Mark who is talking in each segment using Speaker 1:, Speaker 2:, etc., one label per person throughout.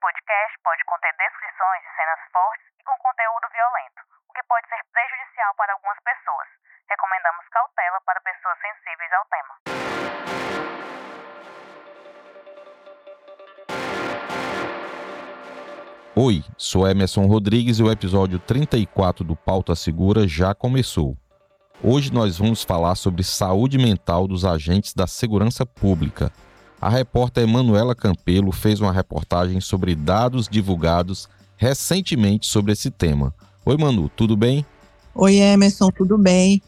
Speaker 1: podcast pode conter descrições de cenas fortes e com conteúdo violento, o que pode ser prejudicial para algumas pessoas. Recomendamos cautela para pessoas sensíveis ao tema.
Speaker 2: Oi, sou Emerson Rodrigues e o episódio 34 do Pauta Segura já começou. Hoje nós vamos falar sobre saúde mental dos agentes da segurança pública. A repórter Emanuela Campelo fez uma reportagem sobre dados divulgados recentemente sobre esse tema. Oi, Manu, tudo bem?
Speaker 3: Oi, Emerson, tudo bem?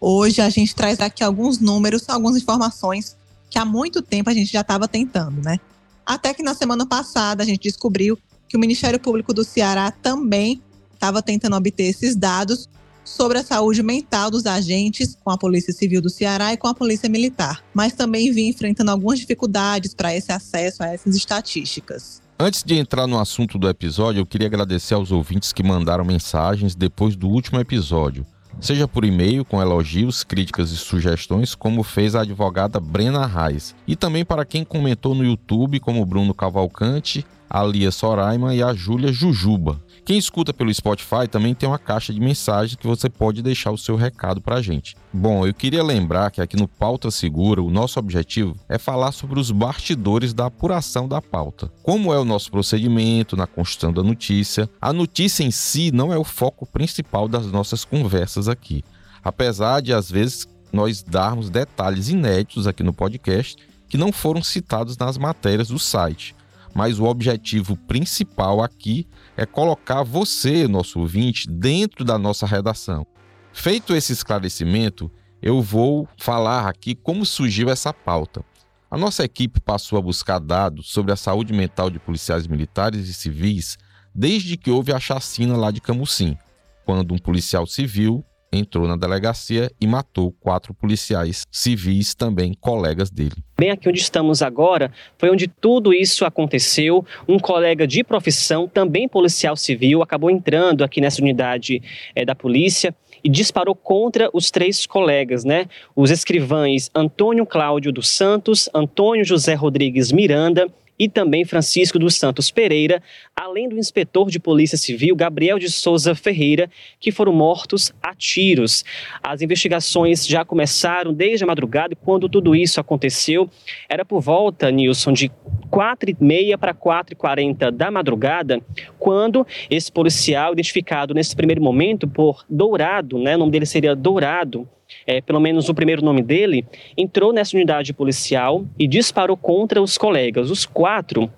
Speaker 3: Hoje a gente traz aqui alguns números, algumas informações que há muito tempo a gente já estava tentando, né? Até que na semana passada a gente descobriu que o Ministério Público do Ceará também estava tentando obter esses dados sobre a saúde mental dos agentes com a Polícia Civil do Ceará e com a Polícia Militar, mas também vinha enfrentando algumas dificuldades para esse acesso a essas estatísticas.
Speaker 2: Antes de entrar no assunto do episódio, eu queria agradecer aos ouvintes que mandaram mensagens depois do último episódio, seja por e-mail com elogios, críticas e sugestões, como fez a advogada Brena Reis, e também para quem comentou no YouTube, como Bruno Cavalcante, a Lia Soraima e a Júlia Jujuba. Quem escuta pelo Spotify também tem uma caixa de mensagens que você pode deixar o seu recado para a gente. Bom, eu queria lembrar que aqui no Pauta Segura, o nosso objetivo é falar sobre os bastidores da apuração da pauta. Como é o nosso procedimento na construção da notícia. A notícia em si não é o foco principal das nossas conversas aqui. Apesar de, às vezes, nós darmos detalhes inéditos aqui no podcast que não foram citados nas matérias do site mas o objetivo principal aqui é colocar você, nosso ouvinte, dentro da nossa redação. Feito esse esclarecimento, eu vou falar aqui como surgiu essa pauta. A nossa equipe passou a buscar dados sobre a saúde mental de policiais militares e civis desde que houve a chacina lá de Camusim, quando um policial civil entrou na delegacia e matou quatro policiais civis, também colegas dele.
Speaker 4: Bem aqui onde estamos agora foi onde tudo isso aconteceu. Um colega de profissão, também policial civil, acabou entrando aqui nessa unidade é, da polícia e disparou contra os três colegas, né? Os escrivães Antônio Cláudio dos Santos, Antônio José Rodrigues Miranda e também Francisco dos Santos Pereira, além do inspetor de Polícia Civil Gabriel de Souza Ferreira, que foram mortos a tiros. As investigações já começaram desde a madrugada quando tudo isso aconteceu, era por volta, Nilson, de 4h30 para 4h40 da madrugada, quando esse policial, identificado nesse primeiro momento por Dourado, né, o nome dele seria Dourado, é, pelo menos o primeiro nome dele, entrou nessa unidade policial e disparou contra os colegas. Os quatro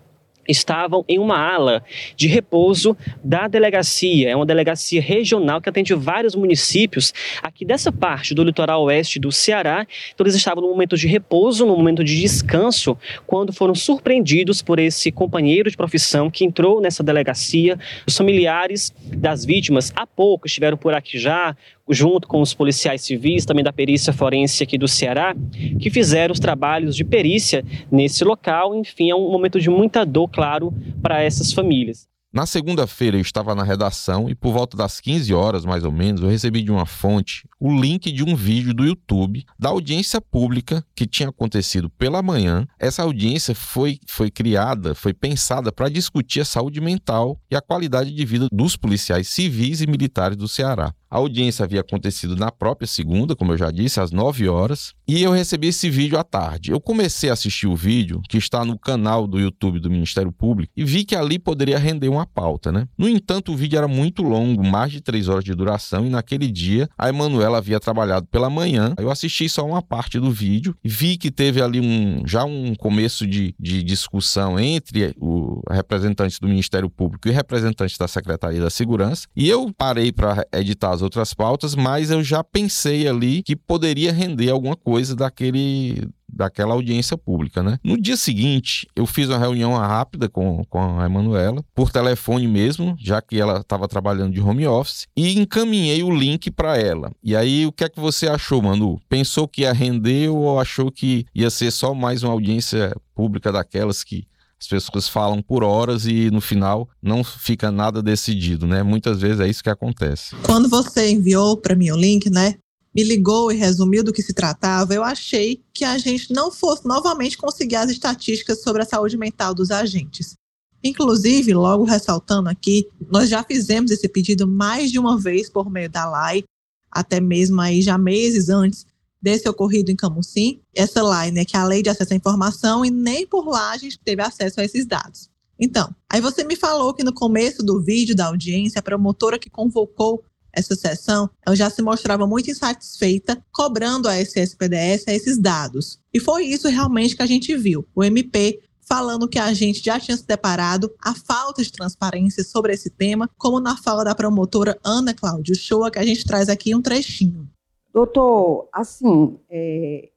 Speaker 4: estavam em uma ala de repouso da delegacia. É uma delegacia regional que atende vários municípios aqui dessa parte do litoral oeste do Ceará. Então eles estavam no momento de repouso, no momento de descanso, quando foram surpreendidos por esse companheiro de profissão que entrou nessa delegacia. Os familiares das vítimas há pouco estiveram por aqui já, junto com os policiais civis, também da perícia forense aqui do Ceará, que fizeram os trabalhos de perícia nesse local. Enfim, é um momento de muita dor, claro, para essas famílias.
Speaker 2: Na segunda-feira eu estava na redação e por volta das 15 horas, mais ou menos, eu recebi de uma fonte o link de um vídeo do YouTube da audiência pública que tinha acontecido pela manhã. Essa audiência foi, foi criada, foi pensada para discutir a saúde mental e a qualidade de vida dos policiais civis e militares do Ceará. A audiência havia acontecido na própria segunda, como eu já disse, às 9 horas, e eu recebi esse vídeo à tarde. Eu comecei a assistir o vídeo, que está no canal do YouTube do Ministério Público, e vi que ali poderia render uma pauta, né? No entanto, o vídeo era muito longo, mais de 3 horas de duração, e naquele dia a Emanuela havia trabalhado pela manhã. Eu assisti só uma parte do vídeo, vi que teve ali um já um começo de, de discussão entre o representante do Ministério Público e representante da Secretaria da Segurança, e eu parei para editar as outras pautas, mas eu já pensei ali que poderia render alguma coisa daquele daquela audiência pública, né? No dia seguinte, eu fiz uma reunião rápida com, com a Emanuela, por telefone mesmo, já que ela estava trabalhando de home office, e encaminhei o link para ela. E aí, o que é que você achou, Manu? Pensou que ia render ou achou que ia ser só mais uma audiência pública daquelas que as pessoas falam por horas e no final não fica nada decidido, né? Muitas vezes é isso que acontece.
Speaker 3: Quando você enviou para mim o link, né? Me ligou e resumiu do que se tratava, eu achei que a gente não fosse novamente conseguir as estatísticas sobre a saúde mental dos agentes. Inclusive, logo ressaltando aqui, nós já fizemos esse pedido mais de uma vez por meio da LAI, até mesmo aí já meses antes desse ocorrido em Camusim, essa lei, né, que é a Lei de Acesso à Informação, e nem por lá a gente teve acesso a esses dados. Então, aí você me falou que no começo do vídeo da audiência, a promotora que convocou essa sessão, ela já se mostrava muito insatisfeita, cobrando a SSPDS esses dados. E foi isso realmente que a gente viu. O MP falando que a gente já tinha se deparado a falta de transparência sobre esse tema, como na fala da promotora Ana Cláudio Shoa, que a gente traz aqui um trechinho.
Speaker 5: Doutor, assim, é,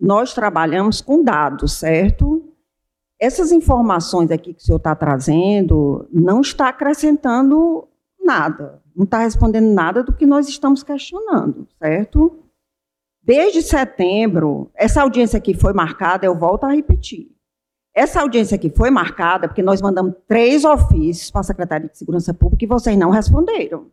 Speaker 5: nós trabalhamos com dados, certo? Essas informações aqui que o senhor está trazendo não está acrescentando nada, não está respondendo nada do que nós estamos questionando, certo? Desde setembro, essa audiência aqui foi marcada, eu volto a repetir. Essa audiência aqui foi marcada porque nós mandamos três ofícios para a Secretaria de Segurança Pública e vocês não responderam.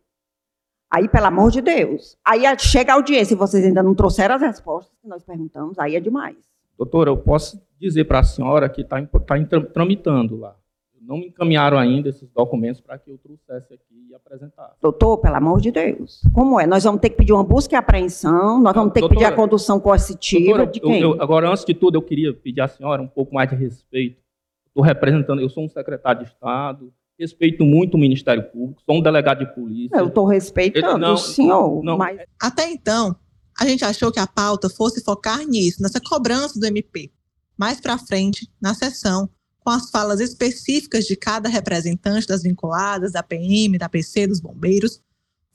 Speaker 5: Aí, pelo amor de Deus. Aí chega a audiência e vocês ainda não trouxeram as respostas que nós perguntamos, aí é demais.
Speaker 6: Doutora, eu posso dizer para a senhora que está tá tramitando lá. Não me encaminharam ainda esses documentos para que eu trouxesse aqui e apresentasse.
Speaker 5: Doutor, pelo amor de Deus. Como é? Nós vamos ter que pedir uma busca e apreensão, nós vamos ter doutora, que pedir a condução coercitiva doutora, de quem?
Speaker 6: Eu, eu, agora, antes de tudo, eu queria pedir à senhora um pouco mais de respeito. Estou representando, eu sou um secretário de Estado, respeito muito o Ministério Público, sou um delegado de polícia.
Speaker 5: Eu estou respeitando não, o senhor. Não, mas...
Speaker 3: Até então, a gente achou que a pauta fosse focar nisso, nessa cobrança do MP. Mais para frente, na sessão, com as falas específicas de cada representante das vinculadas, da PM, da PC, dos bombeiros,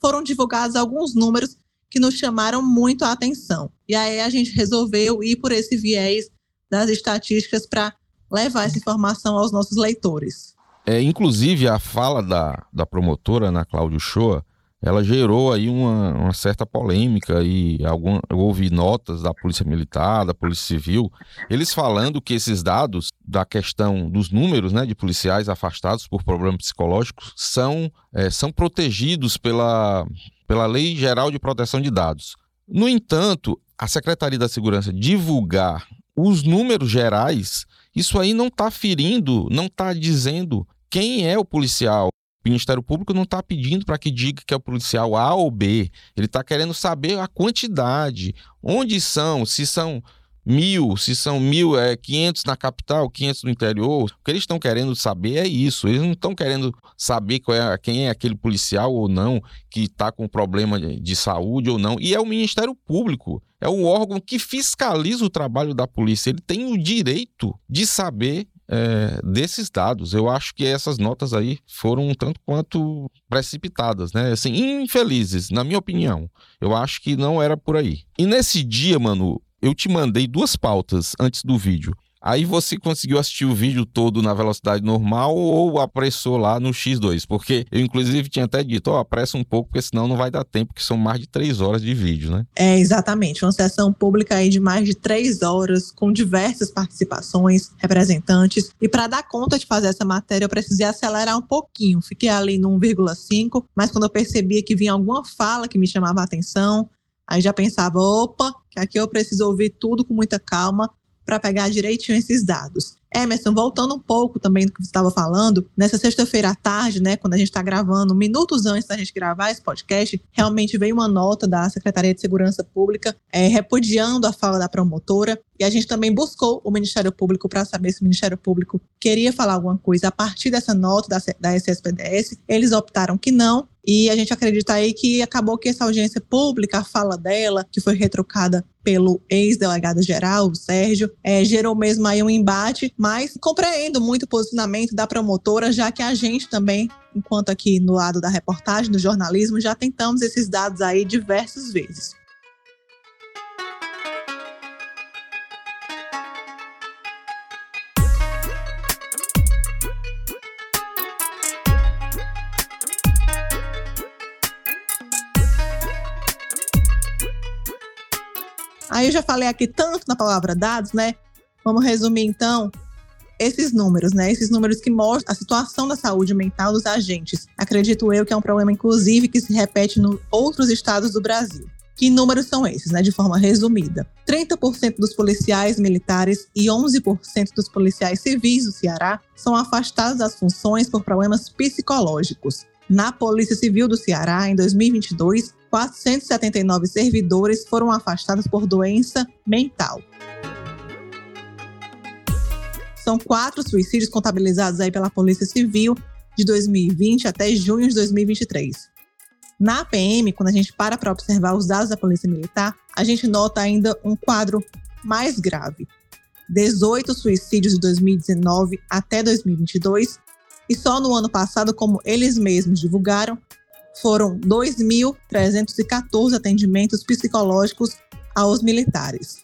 Speaker 3: foram divulgados alguns números que nos chamaram muito a atenção. E aí a gente resolveu ir por esse viés das estatísticas para levar essa informação aos nossos leitores.
Speaker 2: É, inclusive, a fala da, da promotora, Ana Cláudio Shoa, ela gerou aí uma, uma, certa polêmica e algum, houve notas da Polícia Militar, da Polícia Civil, eles falando que esses dados da questão dos números né, de policiais afastados por problemas psicológicos são, é, são protegidos pela, pela Lei Geral de Proteção de Dados. No entanto, a Secretaria da Segurança divulgar os números gerais, isso aí não está ferindo, não está dizendo quem é o policial. O Ministério Público não está pedindo para que diga que é o policial A ou B. Ele está querendo saber a quantidade, onde são, se são mil, se são mil, é 500 na capital, 500 no interior. O que eles estão querendo saber é isso. Eles não estão querendo saber é, quem é aquele policial ou não que está com problema de saúde ou não. E é o Ministério Público. É o órgão que fiscaliza o trabalho da polícia. Ele tem o direito de saber é, desses dados. Eu acho que essas notas aí foram um tanto quanto precipitadas, né? Assim, infelizes, na minha opinião. Eu acho que não era por aí. E nesse dia, mano, eu te mandei duas pautas antes do vídeo. Aí você conseguiu assistir o vídeo todo na velocidade normal ou apressou lá no X2? Porque eu, inclusive, tinha até dito, ó, oh, apressa um pouco, porque senão não vai dar tempo, que são mais de três horas de vídeo, né?
Speaker 3: É, exatamente. Uma sessão pública aí de mais de três horas, com diversas participações, representantes. E para dar conta de fazer essa matéria, eu precisei acelerar um pouquinho. Fiquei ali no 1,5, mas quando eu percebia que vinha alguma fala que me chamava a atenção, aí já pensava, opa, que aqui eu preciso ouvir tudo com muita calma para pegar direitinho esses dados. Emerson, voltando um pouco também do que você estava falando, nessa sexta-feira à tarde, né, quando a gente está gravando, minutos antes da gente gravar esse podcast, realmente veio uma nota da Secretaria de Segurança Pública é, repudiando a fala da promotora. E a gente também buscou o Ministério Público para saber se o Ministério Público queria falar alguma coisa a partir dessa nota da, da SSPDS. Eles optaram que não, e a gente acredita aí que acabou que essa audiência pública, a fala dela, que foi retrocada pelo ex-delegado-geral, o Sérgio, é, gerou mesmo aí um embate, mas compreendo muito o posicionamento da promotora, já que a gente também, enquanto aqui no lado da reportagem, do jornalismo, já tentamos esses dados aí diversas vezes. Aí eu já falei aqui tanto na palavra dados, né? Vamos resumir então esses números, né? Esses números que mostram a situação da saúde mental dos agentes. Acredito eu que é um problema, inclusive, que se repete em outros estados do Brasil. Que números são esses, né? De forma resumida. 30% dos policiais militares e 11% dos policiais civis do Ceará são afastados das funções por problemas psicológicos. Na Polícia Civil do Ceará, em 2022, 479 servidores foram afastados por doença mental. São quatro suicídios contabilizados aí pela Polícia Civil de 2020 até junho de 2023. Na PM, quando a gente para para observar os dados da Polícia Militar, a gente nota ainda um quadro mais grave. 18 suicídios de 2019 até 2022, e só no ano passado, como eles mesmos divulgaram, foram 2.314 atendimentos psicológicos aos militares.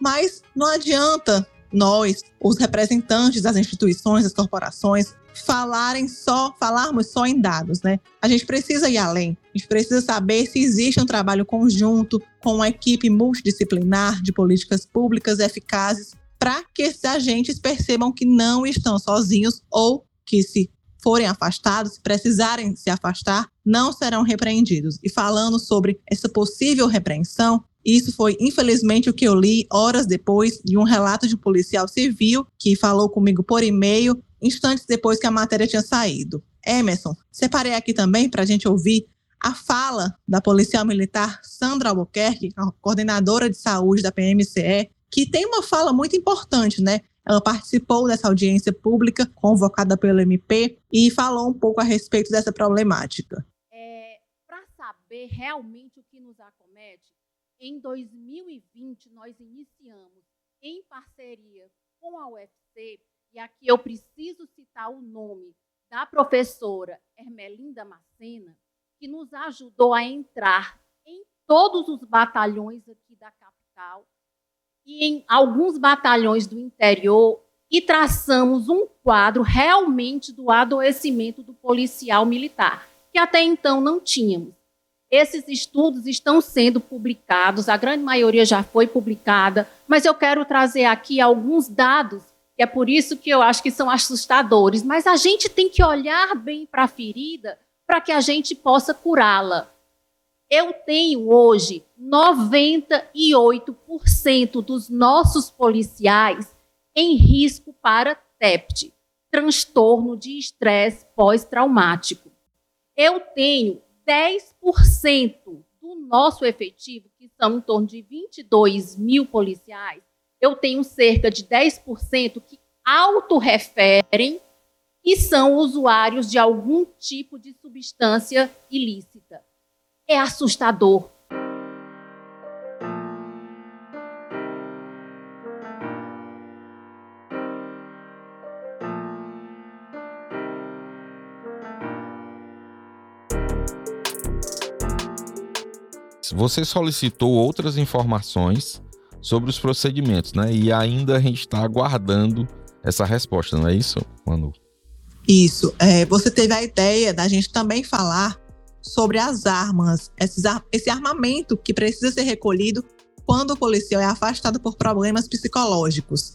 Speaker 3: Mas não adianta nós, os representantes das instituições, das corporações, falarem só, falarmos só em dados, né? A gente precisa ir além. A gente precisa saber se existe um trabalho conjunto com uma equipe multidisciplinar de políticas públicas eficazes para que esses agentes percebam que não estão sozinhos ou que se forem afastados, se precisarem se afastar, não serão repreendidos. E falando sobre essa possível repreensão, isso foi, infelizmente, o que eu li horas depois de um relato de um policial civil que falou comigo por e-mail, instantes depois que a matéria tinha saído. Emerson, separei aqui também para a gente ouvir a fala da policial militar Sandra Albuquerque, coordenadora de saúde da PMCE, que tem uma fala muito importante, né? Ela participou dessa audiência pública convocada pelo MP e falou um pouco a respeito dessa problemática.
Speaker 7: É, Para saber realmente o que nos acomete, em 2020, nós iniciamos, em parceria com a UFC, e aqui eu preciso citar o nome da professora Hermelinda Macena, que nos ajudou a entrar em todos os batalhões aqui da capital e em alguns batalhões do interior e traçamos um quadro realmente do adoecimento do policial militar, que até então não tínhamos. Esses estudos estão sendo publicados, a grande maioria já foi publicada, mas eu quero trazer aqui alguns dados, que é por isso que eu acho que são assustadores. Mas a gente tem que olhar bem para a ferida para que a gente possa curá-la. Eu tenho hoje 98% dos nossos policiais em risco para TEPT, transtorno de estresse pós-traumático. Eu tenho 10% do nosso efetivo, que são em torno de 22 mil policiais, eu tenho cerca de 10% que autorreferem e são usuários de algum tipo de substância ilícita. É assustador.
Speaker 2: Você solicitou outras informações sobre os procedimentos, né? E ainda a gente está aguardando essa resposta, não é isso, Manu?
Speaker 3: Isso. É, você teve a ideia da gente também falar sobre as armas, esse armamento que precisa ser recolhido quando o policial é afastado por problemas psicológicos.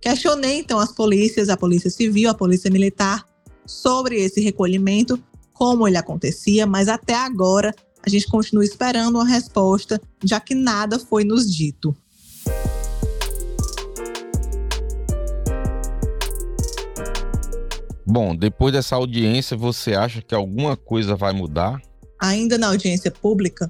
Speaker 3: Questionei então as polícias, a Polícia Civil, a Polícia Militar, sobre esse recolhimento, como ele acontecia, mas até agora a gente continua esperando uma resposta, já que nada foi nos dito.
Speaker 2: Bom, depois dessa audiência, você acha que alguma coisa vai mudar?
Speaker 3: Ainda na audiência pública,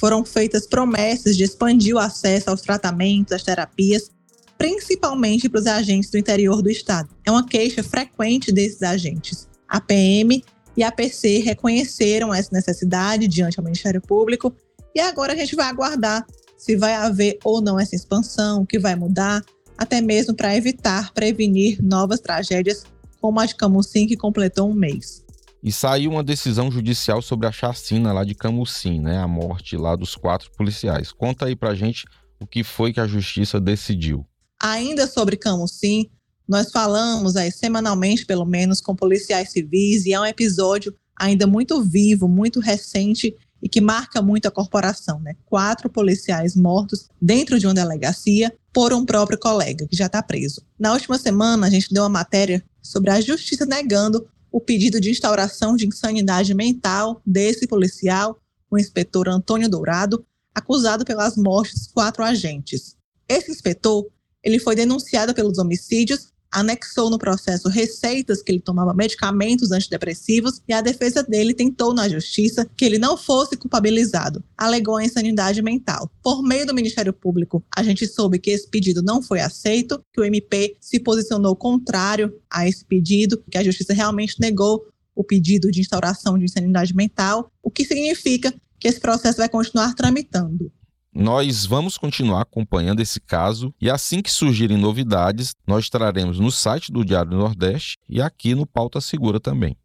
Speaker 3: foram feitas promessas de expandir o acesso aos tratamentos, às terapias, principalmente para os agentes do interior do estado. É uma queixa frequente desses agentes. A PM e a PC reconheceram essa necessidade diante do Ministério Público e agora a gente vai aguardar se vai haver ou não essa expansão, o que vai mudar, até mesmo para evitar, prevenir novas tragédias como a de Camusim, que completou um mês.
Speaker 2: E saiu uma decisão judicial sobre a chacina lá de Camusim, né? A morte lá dos quatro policiais. Conta aí pra gente o que foi que a justiça decidiu.
Speaker 3: Ainda sobre Camusim, nós falamos aí semanalmente, pelo menos, com policiais civis, e é um episódio ainda muito vivo, muito recente e que marca muito a corporação, né? Quatro policiais mortos dentro de uma delegacia por um próprio colega que já está preso. Na última semana, a gente deu uma matéria sobre a justiça negando o pedido de instauração de insanidade mental desse policial, o inspetor Antônio Dourado, acusado pelas mortes de quatro agentes. Esse inspetor ele foi denunciado pelos homicídios anexou no processo receitas que ele tomava medicamentos antidepressivos e a defesa dele tentou na justiça que ele não fosse culpabilizado. Alegou a insanidade mental. Por meio do Ministério Público, a gente soube que esse pedido não foi aceito, que o MP se posicionou contrário a esse pedido, que a justiça realmente negou o pedido de instauração de insanidade mental, o que significa que esse processo vai continuar tramitando.
Speaker 2: Nós vamos continuar acompanhando esse caso e assim que surgirem novidades, nós traremos no site do Diário do Nordeste e aqui no Pauta Segura também.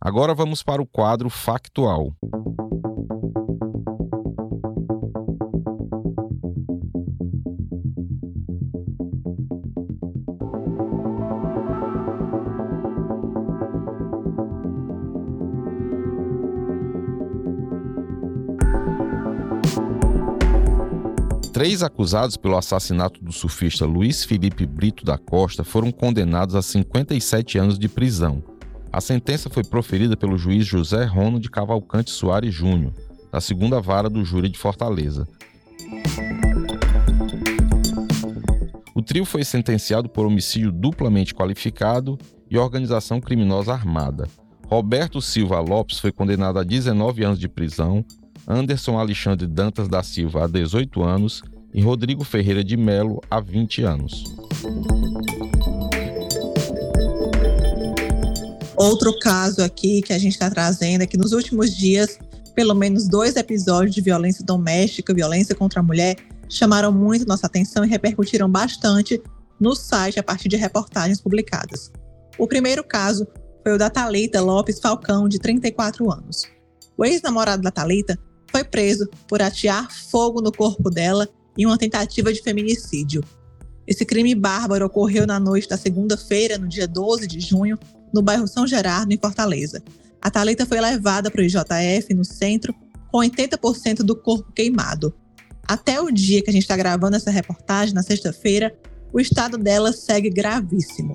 Speaker 2: Agora vamos para o quadro Factual. Três acusados pelo assassinato do surfista Luiz Felipe Brito da Costa foram condenados a 57 anos de prisão. A sentença foi proferida pelo juiz José Rono de Cavalcante Soares Júnior, da segunda vara do júri de Fortaleza. O trio foi sentenciado por homicídio duplamente qualificado e organização criminosa armada. Roberto Silva Lopes foi condenado a 19 anos de prisão, Anderson Alexandre Dantas da Silva a 18 anos e Rodrigo Ferreira de Melo há 20 anos.
Speaker 3: Outro caso aqui que a gente está trazendo é que nos últimos dias, pelo menos dois episódios de violência doméstica, violência contra a mulher, chamaram muito nossa atenção e repercutiram bastante no site a partir de reportagens publicadas. O primeiro caso foi o da Talita Lopes Falcão, de 34 anos. O ex-namorado da Talita foi preso por atear fogo no corpo dela em uma tentativa de feminicídio. Esse crime bárbaro ocorreu na noite da segunda-feira, no dia 12 de junho, no bairro São Gerardo, em Fortaleza. A Thalita foi levada para o IJF, no centro, com 80% do corpo queimado. Até o dia que a gente está gravando essa reportagem, na sexta-feira, o estado dela segue gravíssimo.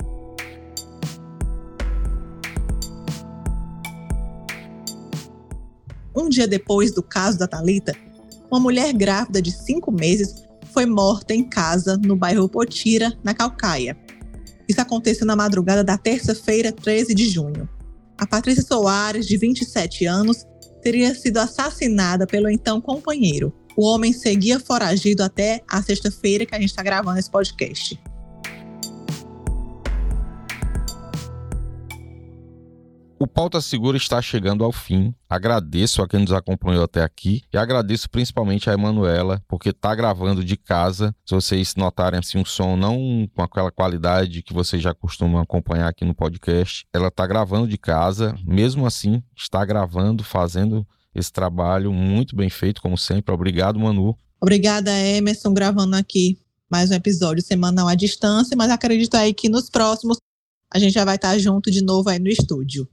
Speaker 3: Um dia depois do caso da Talita, uma mulher grávida de cinco meses foi morta em casa no bairro Potira, na Calcaia. Isso aconteceu na madrugada da terça-feira, 13 de junho. A Patrícia Soares, de 27 anos, teria sido assassinada pelo então companheiro. O homem seguia foragido até a sexta-feira que a gente está gravando esse podcast.
Speaker 2: O Pauta Segura está chegando ao fim. Agradeço a quem nos acompanhou até aqui e agradeço principalmente a Emanuela, porque está gravando de casa. Se vocês notarem assim um som não com aquela qualidade que vocês já costumam acompanhar aqui no podcast, ela está gravando de casa. Mesmo assim, está gravando, fazendo esse trabalho muito bem feito, como sempre. Obrigado, Manu.
Speaker 3: Obrigada, Emerson, gravando aqui mais um episódio semanal à distância, mas acredito aí que nos próximos a gente já vai estar junto de novo aí no estúdio.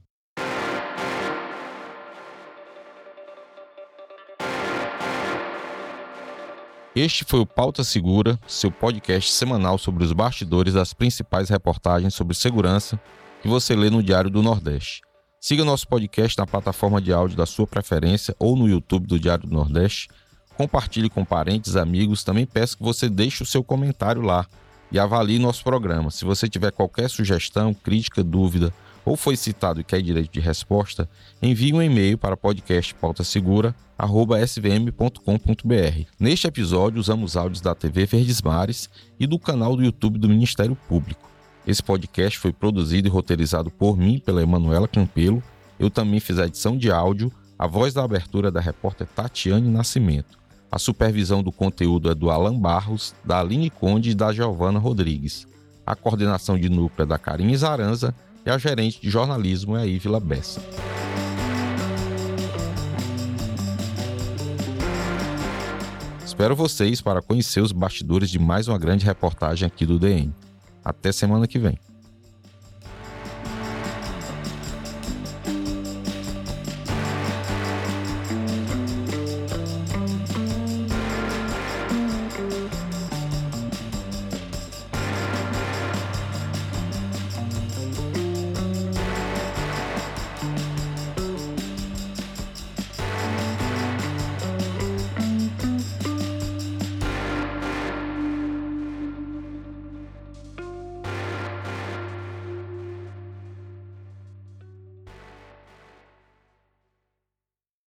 Speaker 2: Este foi o Pauta Segura, seu podcast semanal sobre os bastidores das principais reportagens sobre segurança que você lê no Diário do Nordeste. Siga nosso podcast na plataforma de áudio da sua preferência ou no YouTube do Diário do Nordeste. Compartilhe com parentes, amigos. Também peço que você deixe o seu comentário lá e avalie nosso programa. Se você tiver qualquer sugestão, crítica, dúvida ou foi citado e quer direito de resposta, envie um e-mail para podcastpautasegura.svm.com.br. Neste episódio, usamos áudios da TV Verdes Mares e do canal do YouTube do Ministério Público. Esse podcast foi produzido e roteirizado por mim, pela Emanuela Campelo. Eu também fiz a edição de áudio, a voz da abertura da repórter Tatiane Nascimento. A supervisão do conteúdo é do Alan Barros, da Aline Conde e da Giovana Rodrigues. A coordenação de núcleo é da Karine Zaranza e a gerente de jornalismo é a Ivila Bessa. Espero vocês para conhecer os bastidores de mais uma grande reportagem aqui do DN. Até semana que vem.